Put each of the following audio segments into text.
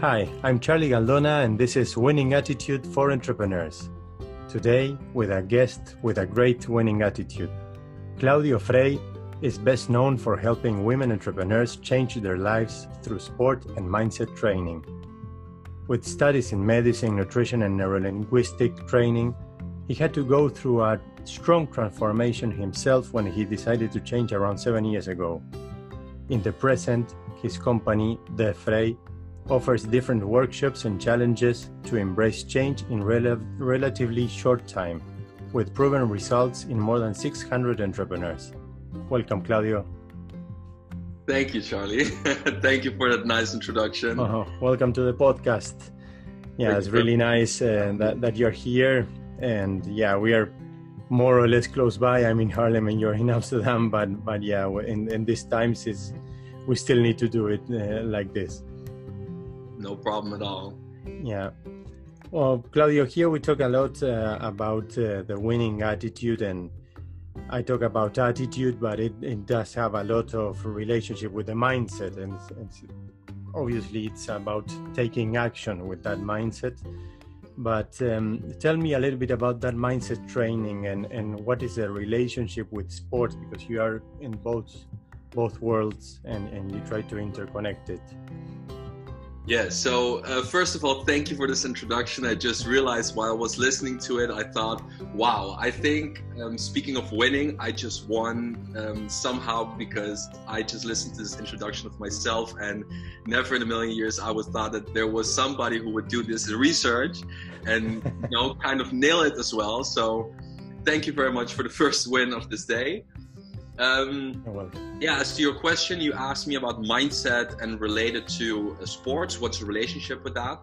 Hi, I'm Charlie Galdona, and this is Winning Attitude for Entrepreneurs. Today, with a guest with a great winning attitude. Claudio Frey is best known for helping women entrepreneurs change their lives through sport and mindset training. With studies in medicine, nutrition, and neurolinguistic training, he had to go through a strong transformation himself when he decided to change around seven years ago. In the present, his company, The Frey, offers different workshops and challenges to embrace change in rel- relatively short time, with proven results in more than 600 entrepreneurs. Welcome, Claudio. Thank you, Charlie. Thank you for that nice introduction. Uh-huh. Welcome to the podcast. Yeah, Thank it's really nice uh, that, that you're here. And yeah, we are more or less close by. I'm in Haarlem and you're in Amsterdam, but but yeah, in, in these times, is we still need to do it uh, like this. No problem at all. Yeah. Well, Claudio, here we talk a lot uh, about uh, the winning attitude, and I talk about attitude, but it, it does have a lot of relationship with the mindset, and, and obviously it's about taking action with that mindset. But um, tell me a little bit about that mindset training and, and what is the relationship with sports because you are in both both worlds and, and you try to interconnect it. Yeah, so uh, first of all, thank you for this introduction. I just realized while I was listening to it, I thought, wow, I think, um, speaking of winning, I just won um, somehow because I just listened to this introduction of myself, and never in a million years I would thought that there was somebody who would do this research and, you know, kind of nail it as well. So thank you very much for the first win of this day. Um, yeah, as to your question, you asked me about mindset and related to uh, sports. What's the relationship with that?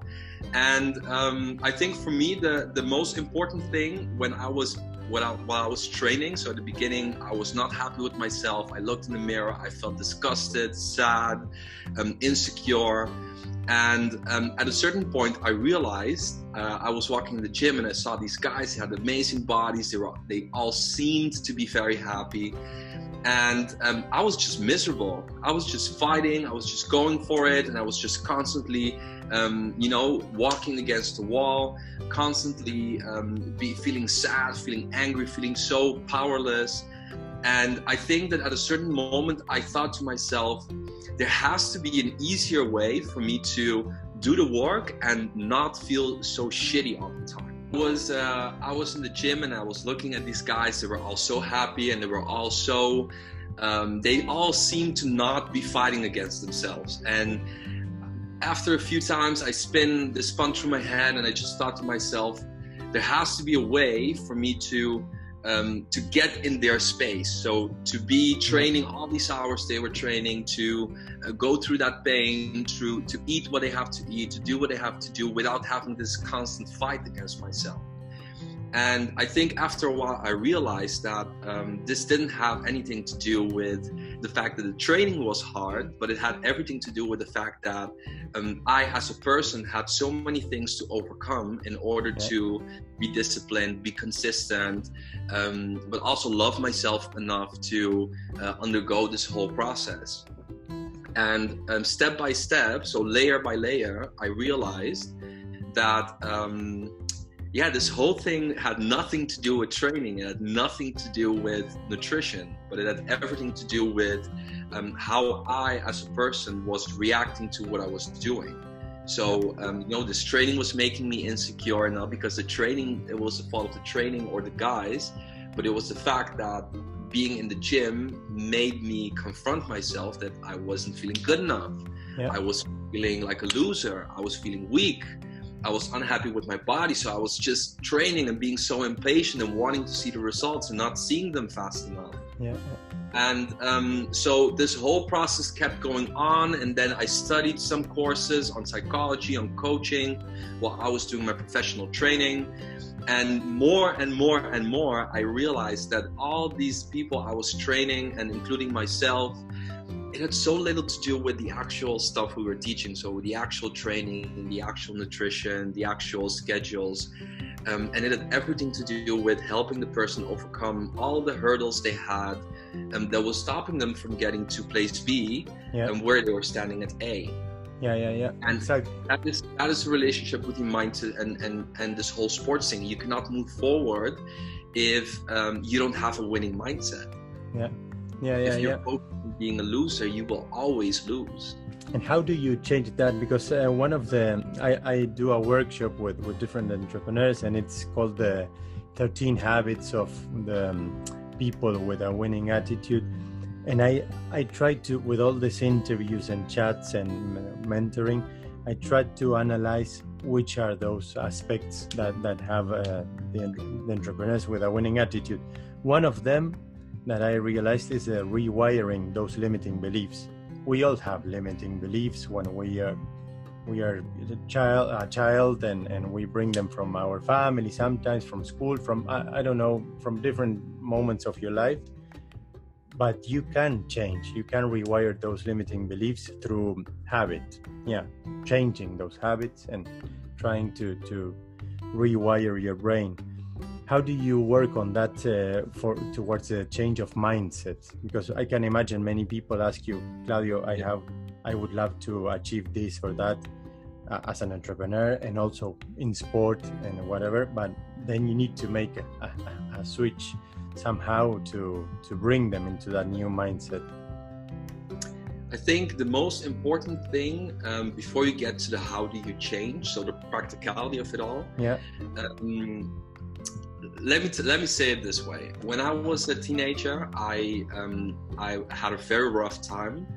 And um, I think for me, the the most important thing when I was when I, while I was training, so at the beginning, I was not happy with myself. I looked in the mirror, I felt disgusted, sad, um, insecure. And um, at a certain point, I realized uh, I was walking in the gym and I saw these guys. They had amazing bodies. They were they all seemed to be very happy and um, I was just miserable. I was just fighting. I was just going for it, and I was just constantly, um, you know, walking against the wall, constantly um, be feeling sad, feeling angry, feeling so powerless. And I think that at a certain moment, I thought to myself, there has to be an easier way for me to do the work and not feel so shitty all the time was uh, I was in the gym and I was looking at these guys. They were all so happy and they were all so. Um, they all seemed to not be fighting against themselves. And after a few times, I spin this fun through my head and I just thought to myself, there has to be a way for me to um, to get in their space. So to be training all these hours they were training, to uh, go through that pain, to to eat what they have to eat, to do what they have to do without having this constant fight against myself. And I think after a while, I realized that um, this didn't have anything to do with the fact that the training was hard, but it had everything to do with the fact that um, I, as a person, had so many things to overcome in order to be disciplined, be consistent, um, but also love myself enough to uh, undergo this whole process. And um, step by step, so layer by layer, I realized that um, yeah, this whole thing had nothing to do with training. It had nothing to do with nutrition, but it had everything to do with um, how I, as a person, was reacting to what I was doing. So, um, you know, this training was making me insecure, not because the training, it was the fault of the training or the guys, but it was the fact that being in the gym made me confront myself that I wasn't feeling good enough. Yeah. I was feeling like a loser. I was feeling weak. I was unhappy with my body, so I was just training and being so impatient and wanting to see the results and not seeing them fast enough. Yeah. And um, so this whole process kept going on, and then I studied some courses on psychology, on coaching, while I was doing my professional training. And more and more and more, I realized that all these people I was training, and including myself, had so little to do with the actual stuff we were teaching. So the actual training, the actual nutrition, the actual schedules. Um, and it had everything to do with helping the person overcome all the hurdles they had um, that was stopping them from getting to place B and where they were standing at A. Yeah, yeah, yeah. And exactly. That is that is a relationship with your mindset and and and this whole sports thing. You cannot move forward if um, you don't have a winning mindset. Yeah, yeah, yeah, if you're yeah. Being a loser, you will always lose. And how do you change that? Because uh, one of the I, I do a workshop with with different entrepreneurs, and it's called the 13 Habits of the um, People with a Winning Attitude. And I I try to with all these interviews and chats and mentoring, I try to analyze which are those aspects that that have uh, the, the entrepreneurs with a winning attitude. One of them that I realized is uh, rewiring those limiting beliefs. We all have limiting beliefs when we are we are a child a child and and we bring them from our family sometimes from school from I, I don't know from different moments of your life. But you can change. You can rewire those limiting beliefs through habit. Yeah changing those habits and trying to to rewire your brain how do you work on that uh, for towards a change of mindset? Because i can imagine many people ask you claudio i have i would love to achieve this or that uh, as an entrepreneur and also in sport and whatever but then you need to make a, a, a switch somehow to to bring them into that new mindset. I think the most important thing um, before you get to the how do you change, so the practicality of it all, yeah, um, let me t- let me say it this way. When I was a teenager, I um, I had a very rough time,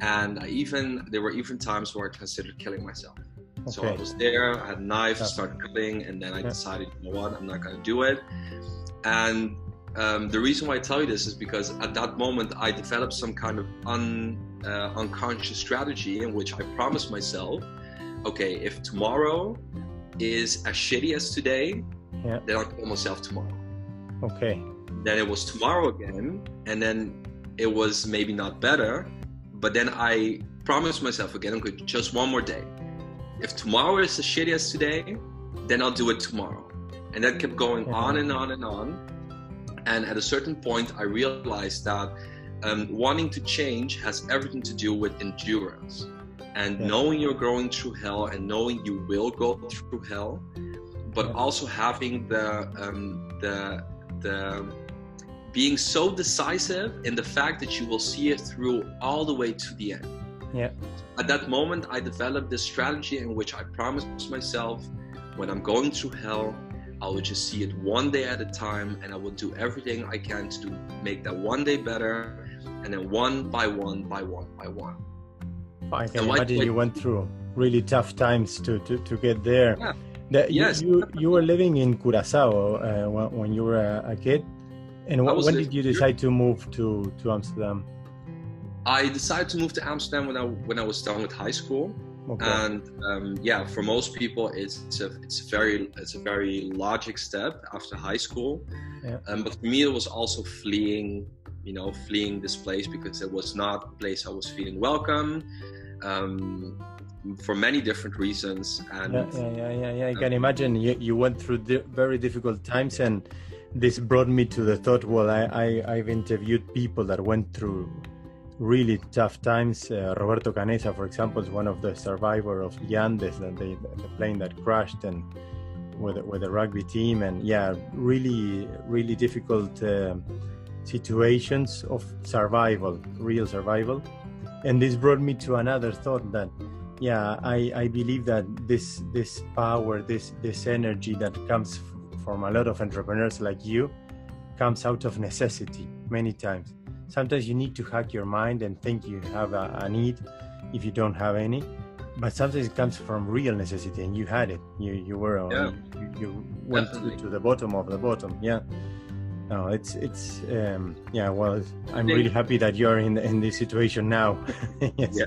and I even there were even times where I considered killing myself. Okay. So I was there, I had a knife, yeah. started cutting, and then I yeah. decided, you know what, I'm not going to do it. And um, the reason why I tell you this is because at that moment I developed some kind of un, uh, unconscious strategy in which I promised myself, okay, if tomorrow is as shitty as today, yeah. Then I'll kill myself tomorrow. Okay. Then it was tomorrow again, and then it was maybe not better, but then I promised myself again, okay, just one more day. If tomorrow is as shitty as today, then I'll do it tomorrow. And that kept going yeah. on and on and on. And at a certain point, I realized that um, wanting to change has everything to do with endurance. And yeah. knowing you're going through hell and knowing you will go through hell but also having the um, the the being so decisive in the fact that you will see it through all the way to the end. Yeah. At that moment, I developed this strategy in which I promised myself, when I'm going through hell, I will just see it one day at a time, and I will do everything I can to do, make that one day better, and then one by one by one by one. I can imagine you went through really tough times to to, to get there. Yeah yes. you, you, were living in Curacao uh, when, when, you were a, a kid, and when did you decide to move to to Amsterdam? I decided to move to Amsterdam when I when I was done with high school. Okay. And um, yeah, for most people, it's a, it's a very it's a very logic step after high school. Yeah. Um, but for me, it was also fleeing, you know, fleeing this place because it was not a place I was feeling welcome. Um, for many different reasons. And yeah, yeah, yeah, yeah. yeah. I can imagine you, you went through di- very difficult times, and this brought me to the thought. Well, I, I I've interviewed people that went through really tough times. Uh, Roberto Canessa, for example, is one of the survivor of the Andes, the, the, the plane that crashed, and with with the rugby team, and yeah, really, really difficult uh, situations of survival, real survival. And this brought me to another thought that yeah i i believe that this this power this this energy that comes from a lot of entrepreneurs like you comes out of necessity many times. Sometimes you need to hack your mind and think you have a, a need if you don't have any but sometimes it comes from real necessity and you had it. You you were on, yeah, you, you went to, to, the bottom of the bottom. Yeah. No it's it's um yeah well i'm really happy that you're in in this situation now. Yes. yeah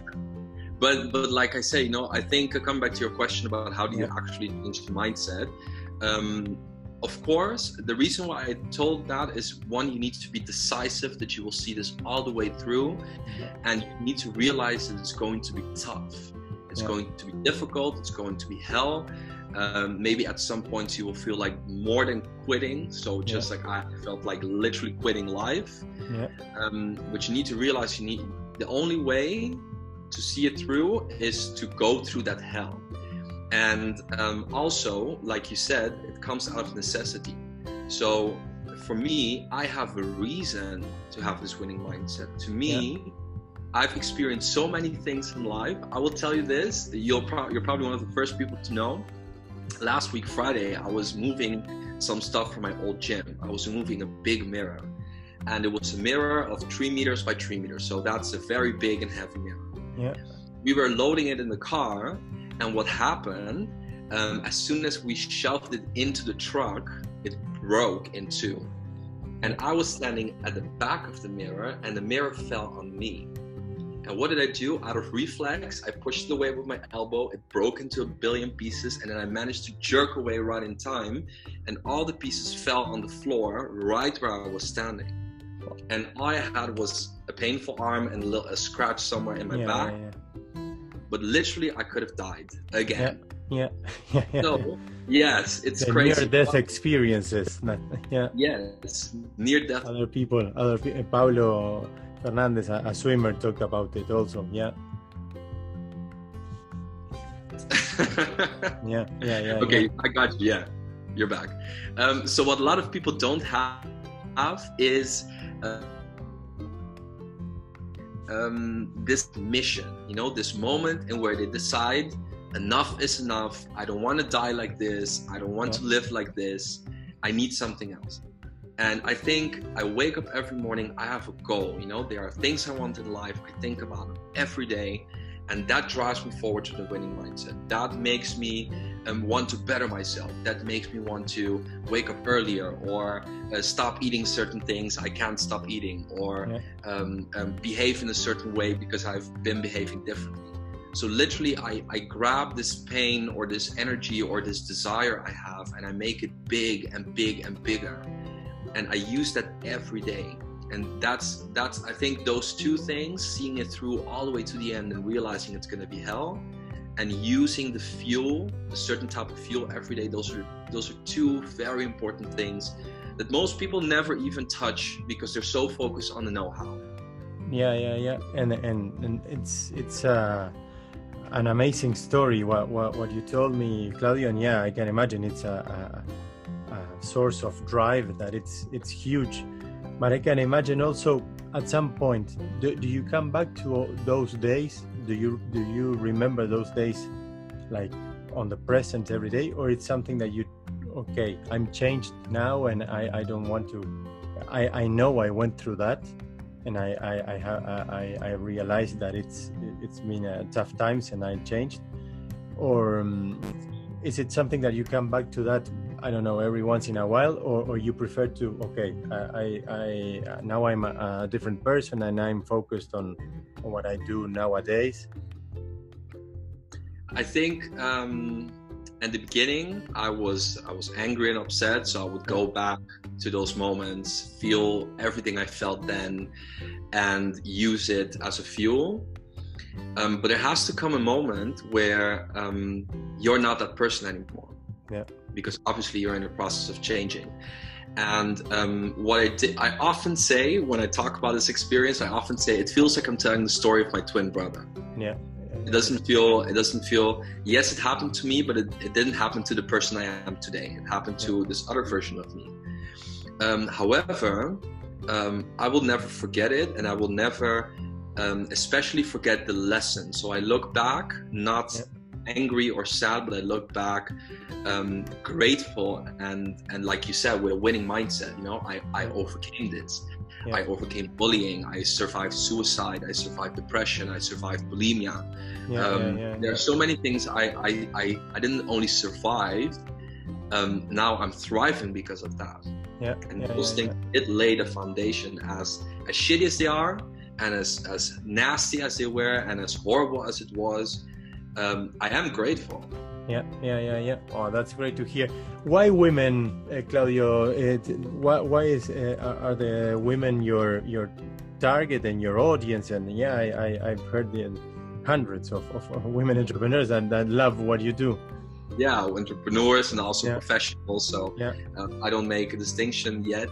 but but like I say, you know, I think I come back to your question about how do you actually change the mindset. Um, of course, the reason why I told that is one, you need to be decisive that you will see this all the way through, and you need to realize that it's going to be tough. It's yeah. going to be difficult. It's going to be hell. Um, maybe at some points you will feel like more than quitting. So just yeah. like I felt like literally quitting life. Yeah. Um, but you need to realize you need the only way to see it through is to go through that hell. And um, also, like you said, it comes out of necessity. So for me, I have a reason to have this winning mindset. To me, yeah. I've experienced so many things in life. I will tell you this: you'll pro- you're probably one of the first people to know. Last week, Friday, I was moving some stuff from my old gym. I was moving a big mirror, and it was a mirror of three meters by three meters. So that's a very big and heavy mirror. Yeah. We were loading it in the car, and what happened? Um, as soon as we shoved it into the truck, it broke in two. And I was standing at the back of the mirror, and the mirror fell on me. And what did I do? Out of reflex, I pushed it away with my elbow. It broke into a billion pieces, and then I managed to jerk away right in time. And all the pieces fell on the floor right where I was standing. And all I had was a painful arm and a, little, a scratch somewhere in my yeah, back. Yeah. But literally, I could have died again. Yeah, yeah, yeah. So, yes, it's the crazy. Near death experiences. Yeah. Yes, near death. Other people, other people. Paulo Fernandez, a, a swimmer, talked about it also. Yeah. yeah, yeah, yeah. Okay, yeah. I got you. Yeah, you're back. Um, so what a lot of people don't have, have is uh, um, this mission. You know, this moment and where they decide enough is enough. I don't want to die like this. I don't want to live like this. I need something else. And I think I wake up every morning, I have a goal. You know, there are things I want in life. I think about them every day. And that drives me forward to the winning mindset. That makes me um, want to better myself. That makes me want to wake up earlier or uh, stop eating certain things I can't stop eating or yeah. um, um, behave in a certain way because I've been behaving differently. So literally, I, I grab this pain or this energy or this desire I have and I make it big and big and bigger and I use that every day. And that's that's I think those two things, seeing it through all the way to the end and realizing it's gonna be hell, and using the fuel, a certain type of fuel every day, those are those are two very important things that most people never even touch because they're so focused on the know-how. Yeah, yeah, yeah. And and, and it's it's uh an amazing story what, what what you told me claudio and yeah i can imagine it's a, a source of drive that it's it's huge but i can imagine also at some point do, do you come back to those days? Do you do you remember those days like on the present every day? Or it's something that you okay i'm changed now and i i don't want to i i know i went through that. And i i i i, I realized that it's it's been uh, tough times and i changed. Or um, is it something that you come back to that I don't know every once in a while, or, or you prefer to okay, I, I now I'm a, a different person and I'm focused on, on what I do nowadays. I think um, at the beginning I was I was angry and upset, so I would go back to those moments, feel everything I felt then, and use it as a fuel. Um, but there has to come a moment where um, you're not that person anymore. Yeah because obviously you're in the process of changing. And um, what I did, I often say when I talk about this experience, I often say it feels like I'm telling the story of my twin brother. Yeah. It doesn't feel. It doesn't feel. Yes, it happened to me, but it, it didn't happen to the person I am today. It happened to this other version of me. Um, however, um, I will never forget it, and I will never, um, especially forget the lesson. So I look back, not yeah angry or sad, but I look back um, grateful and and like you said, with a winning mindset. You know, I I overcame this. Yeah. I overcame bullying. I survived suicide. I survived depression. I survived bulimia. Yeah, um, there are so many things I I, I, I didn't only survive. Um, now I'm thriving because of that. Yeah, and those things it laid a foundation as as shitty as they are and as as nasty as they were and as horrible as it was um, I am grateful. Yeah, yeah, yeah, yeah. Oh, that's great to hear. Why women, uh, Claudio? It, why, why is uh, are the women your your target and your audience? And yeah, I, I have heard the hundreds of, of women entrepreneurs that, that love what you do. Yeah, entrepreneurs and also yeah. professionals. So yeah. uh, I don't make a distinction yet.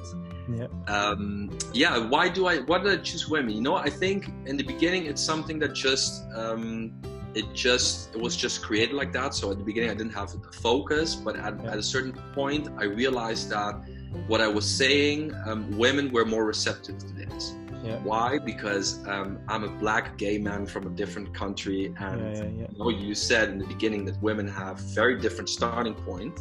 Yeah. Um, yeah. Why do I? Why did I choose women? You know, I think in the beginning it's something that just um, it just it was just created like that. So at the beginning I didn't have a focus, but at, yeah. at a certain point I realized that what I was saying, um, women were more receptive to this. Yeah. Why? Because um, I'm a black gay man from a different country, and yeah, yeah, you, know, you said in the beginning that women have very different starting point,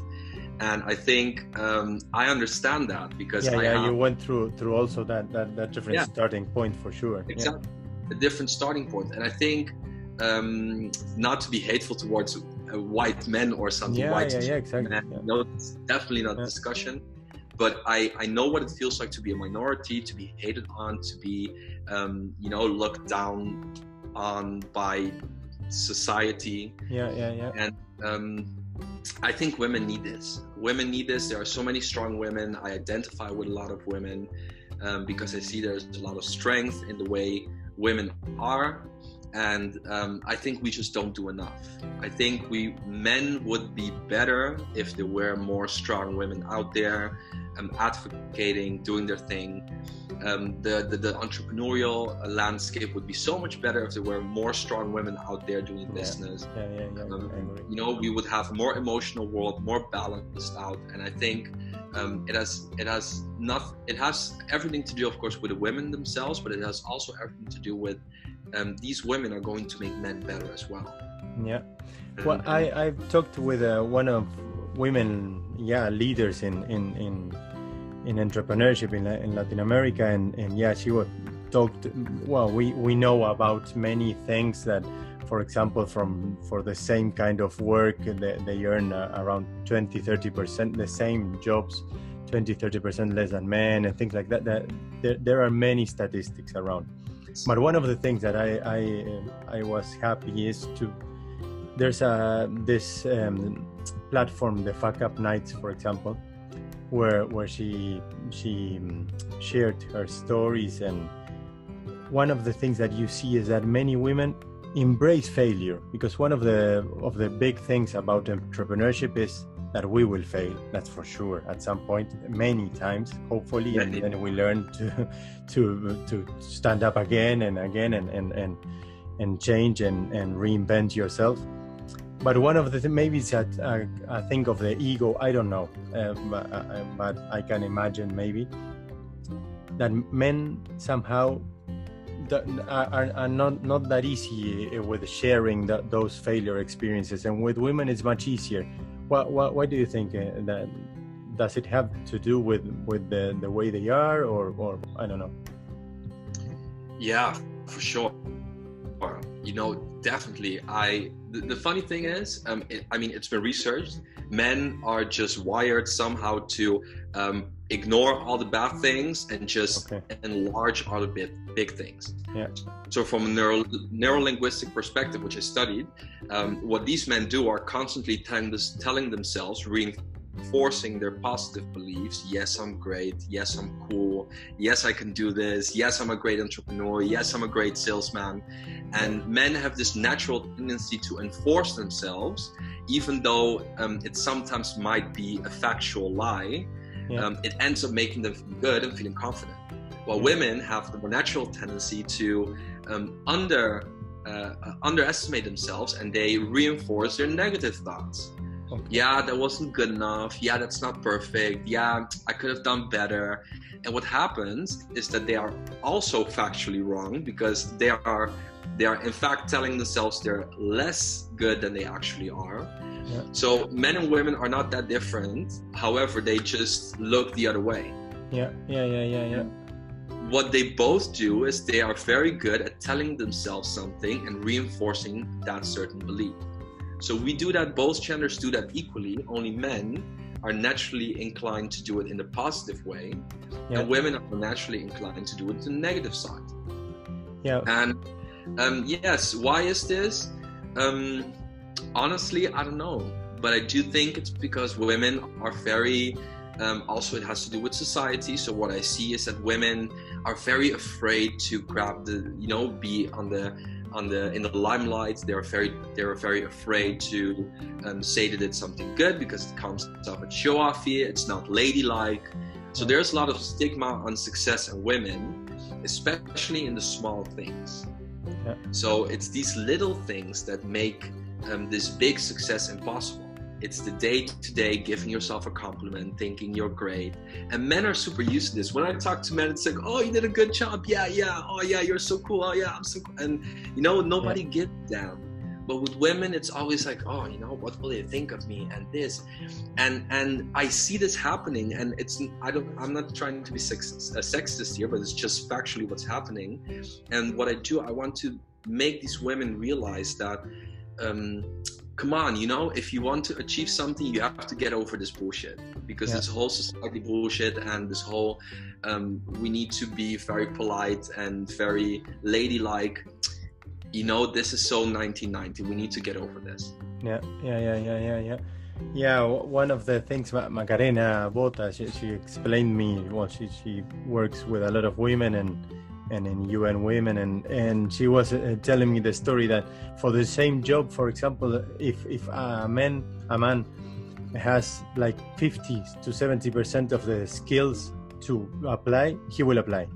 and I think um, I understand that because yeah, I yeah, have, you went through through also that that, that different starting point for sure. Exactly, a different starting point, and I think um, not to be hateful towards uh, white men or something. Yeah, white yeah, yeah, exactly. Men. No, it's definitely not a discussion but I, I know what it feels like to be a minority, to be hated on, to be, um, you know, looked down on by society. Yeah, yeah, yeah. And um, I think women need this. Women need this. There are so many strong women. I identify with a lot of women um, because I see there's a lot of strength in the way women are and um, I think we just don't do enough. I think we men would be better if there were more strong women out there um, advocating, doing their thing. Um, the, the, the entrepreneurial landscape would be so much better if there were more strong women out there doing business. Yeah, yeah, yeah. yeah. Um, you know, we would have more emotional world, more balanced out, and I think um, it has it has not it has everything to do, of course, with the women themselves, but it has also everything to do with um, these women are going to make men better as well. Yeah. Well, I I've talked with uh, one of women, yeah, leaders in in in in entrepreneurship in, in Latin America, and and yeah, she was talked. Well, we we know about many things that, for example, from for the same kind of work, they, they earn uh, around 20, 30 percent the same jobs. 20 30 percent less than men and things like that that there, there are many statistics around but one of the things that i i, I was happy is to there's a this um, platform, the Fuck Up Nights, for example, where where she she um, shared her stories, and one of the things that you see is that many women embrace failure because one of the of the big things about entrepreneurship is that we will fail that's for sure at some point many times hopefully and then we learn to to to stand up again and again and and and, and change and, and reinvent yourself. But one of the th- maybe it's a, a, a, thing of the ego i don't know uh, but, uh, but, i can imagine maybe that men somehow are, are not not that easy uh, with sharing the, those failure experiences and with women it's much easier. What what, what do you think uh, that does it have to do with with the, the way they are or or i don't know? Yeah for sure. You know definitely i the, the funny thing is, um, it, I mean, it's been researched. Men are just wired somehow to um, ignore all the bad things and just okay. enlarge all the big, big things. Yeah. So, from a neuro, neurolinguistic perspective, which I studied, um, what these men do are constantly telling, this, telling themselves, reinforcing their positive beliefs. Yes, I'm great. Yes, I'm cool. Yes, I can do this. Yes, I'm a great entrepreneur. Yes, I'm a great salesman. And men have this natural tendency to enforce themselves, even though um, it sometimes might be a factual lie. Yeah. Um, it ends up making them feel good and feeling confident. While women have the more natural tendency to um, under uh, underestimate themselves and they reinforce their negative thoughts. Okay. Yeah, that wasn't good enough. Yeah, that's not perfect. Yeah, I could have done better. And what happens is that they are also factually wrong because they are they are in fact telling themselves they're less good than they actually are. Yeah. So men and women are not that different. However, they just look the other way. Yeah, yeah, yeah, yeah, yeah. What they both do is they are very good at telling themselves something and reinforcing that certain belief. So we do that, both genders do that equally, only men are naturally inclined to do it in the positive way, yeah. and women are naturally inclined to do it the negative side. Yeah. And um, yes, why is this? Um, honestly, I don't know, but I do think it's because women are very. Um, also, it has to do with society. So what I see is that women are very afraid to grab the, you know, be on the on the in the limelight. They're very they're very afraid to um, say that it's something good because it comes off as show offy. It's not ladylike. So there's a lot of stigma on success and women, especially in the small things. Yeah. So it's these little things that make um, this big success impossible. It's the day to day giving yourself a compliment, thinking you're great. And men are super used to this. When I talk to men, it's like, oh, you did a good job. Yeah, yeah. Oh, yeah, you're so cool. Oh, yeah, I'm so cool. And, you know, nobody yeah. gets down. But with women, it's always like, oh, you know, what will they think of me and this, and and I see this happening, and it's I don't I'm not trying to be sexist, uh, sexist here, but it's just factually what's happening, and what I do, I want to make these women realize that um, come on, you know, if you want to achieve something, you have to get over this bullshit because yeah. this whole society bullshit and this whole um, we need to be very polite and very ladylike. You know, this is so 1990. We need to get over this. Yeah, yeah, yeah, yeah, yeah, yeah. Yeah, one of the things Macarena Bota, she, she explained me. Well, she she works with a lot of women and and in UN Women, and and she was uh, telling me the story that for the same job, for example, if if a man a man has like 50 to 70 percent of the skills to apply, he will apply,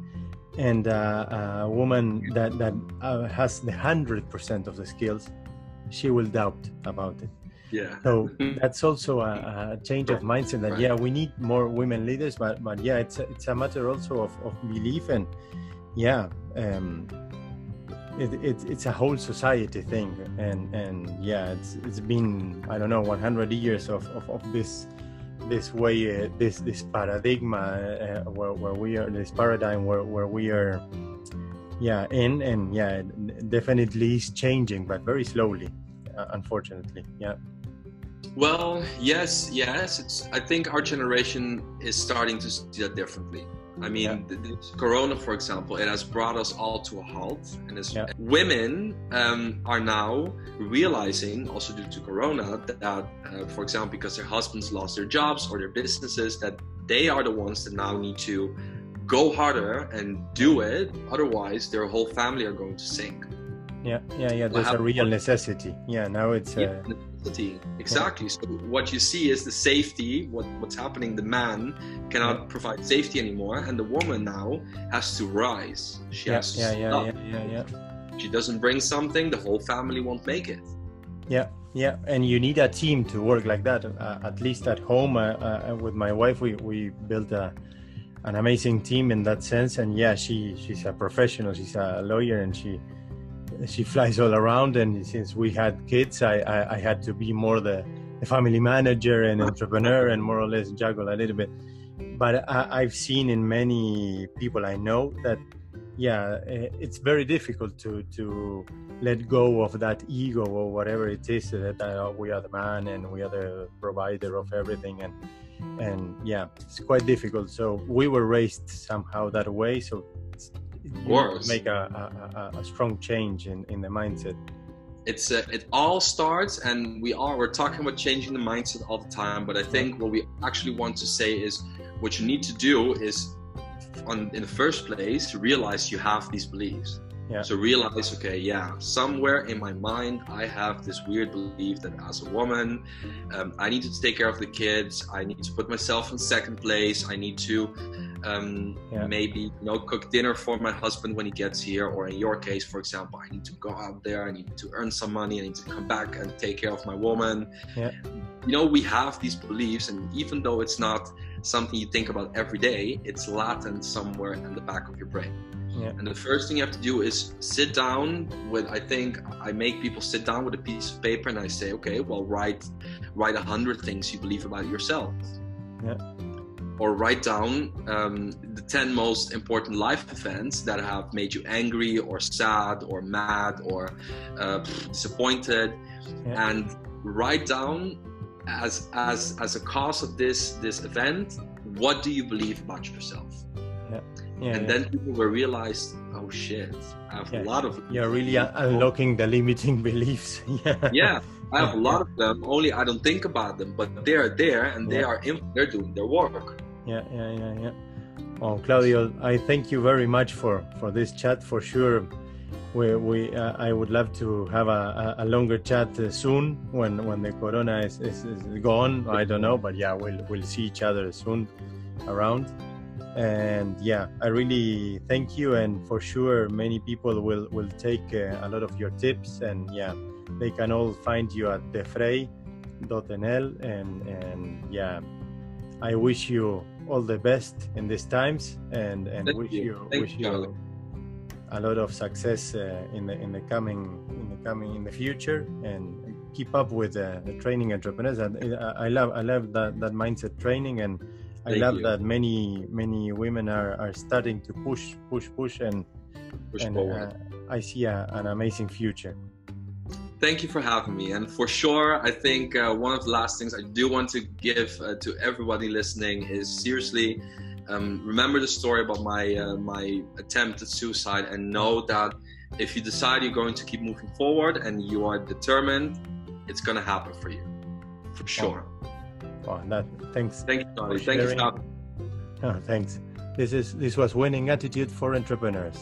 and uh, a woman that that uh, has the hundred percent of the skills, she will doubt about it. Yeah. So that's also a, a change of mindset. That right. yeah, we need more women leaders, but but yeah, it's a, it's a matter also of, of belief and yeah um, it, it, it's a whole society thing and and yeah it's it's been i don't know 100 years of, of, of this this way uh, this this paradigm uh, where, where we are this paradigm where, where we are yeah in and yeah definitely is changing but very slowly uh, unfortunately yeah. Well yes yes it's i think our generation is starting to see that differently I mean, yeah. Corona, for example, it has brought us all to a halt. And yeah. women um, are now realizing, also due to Corona, that, uh, for example, because their husbands lost their jobs or their businesses, that they are the ones that now need to go harder and do it. Otherwise, their whole family are going to sink. Yeah, yeah, yeah. There's a real necessity. Yeah, now it's. Uh, Exactly. So what you see is the safety. What what's happening? The man cannot provide safety anymore, and the woman now has to rise. She yeah, has to yeah, yeah, yeah, yeah, yeah. She doesn't bring something, the whole family won't make it. Yeah, yeah, and you need a team to work like that. Uh, at least at home, uh, uh, with my wife, we we built a an amazing team in that sense. And yeah, she she's a professional. She's a lawyer, and she she flies all around and since we had kids i i, I had to be more the, the, family manager and entrepreneur and more or less juggle a little bit. But I, i've seen in many people i know that yeah eh, it's very difficult to to let go of that ego or whatever it is that uh, we are the man and we are the provider of everything. And and yeah it's quite difficult. So we were raised somehow that way. So make a, a, a, strong change in, in the mindset it's uh, it all starts and we are we're talking about changing the mindset all the time but i think what we actually want to say is what you need to do is on in the first place to realize you have these beliefs yeah. So realize, okay, yeah, somewhere in my mind, I have this weird belief that as a woman, um, I need to take care of the kids. I need to put myself in second place. I need to um, yeah. maybe you know cook dinner for my husband when he gets here. Or in your case, for example, I need to go out there. I need to earn some money. I need to come back and take care of my woman. Yeah. You know, we have these beliefs, and even though it's not something you think about every day, it's latent somewhere in the back of your brain. Yeah. And the first thing you have to do is sit down with I think I make people sit down with a piece of paper and I say, okay, well write write a hundred things you believe about yourself. Yeah. Or write down um, the 10 most important life events that have made you angry or sad or mad or uh, disappointed. Yeah. And write down as, as, as a cause of this, this event, what do you believe about yourself? Yeah yeah, and yeah. then people will realize oh shit i have yeah. a lot of you're really unlocking the limiting beliefs yeah yeah i have a lot of them only i don't think about them but they're there and they are in they're doing their work yeah yeah yeah yeah well claudio i thank you very much for for this chat for sure we, we uh, I would love to have a, a, longer chat uh, soon when when the corona is, is, is, gone. I don't know, but yeah, we'll we'll see each other soon around. and yeah i really thank you and for sure many people will will take uh, a lot of your tips and yeah they can all find you at defrey.nl and and yeah i wish you all the best in these times and and Thank wish you. you, wish you, Charlie. a lot of success uh, in the in the coming in the coming in the future and keep up with uh, the training entrepreneurs and uh, I love I love that that mindset training and I Thank love you. that many many women are, are starting to push push push and Push and forward. uh, I see a, an amazing future. Thank you for having me. And for sure, I think uh, one of the last things I do want to give uh, to everybody listening is seriously um, remember the story about my uh, my attempt at suicide and know that if you decide you're going to keep moving forward and you are determined, it's going to happen for you, for sure. Oh, that thanks. Thank you, Charlie. Thank you for sharing. having me. Oh, thanks. This is this was winning attitude for entrepreneurs.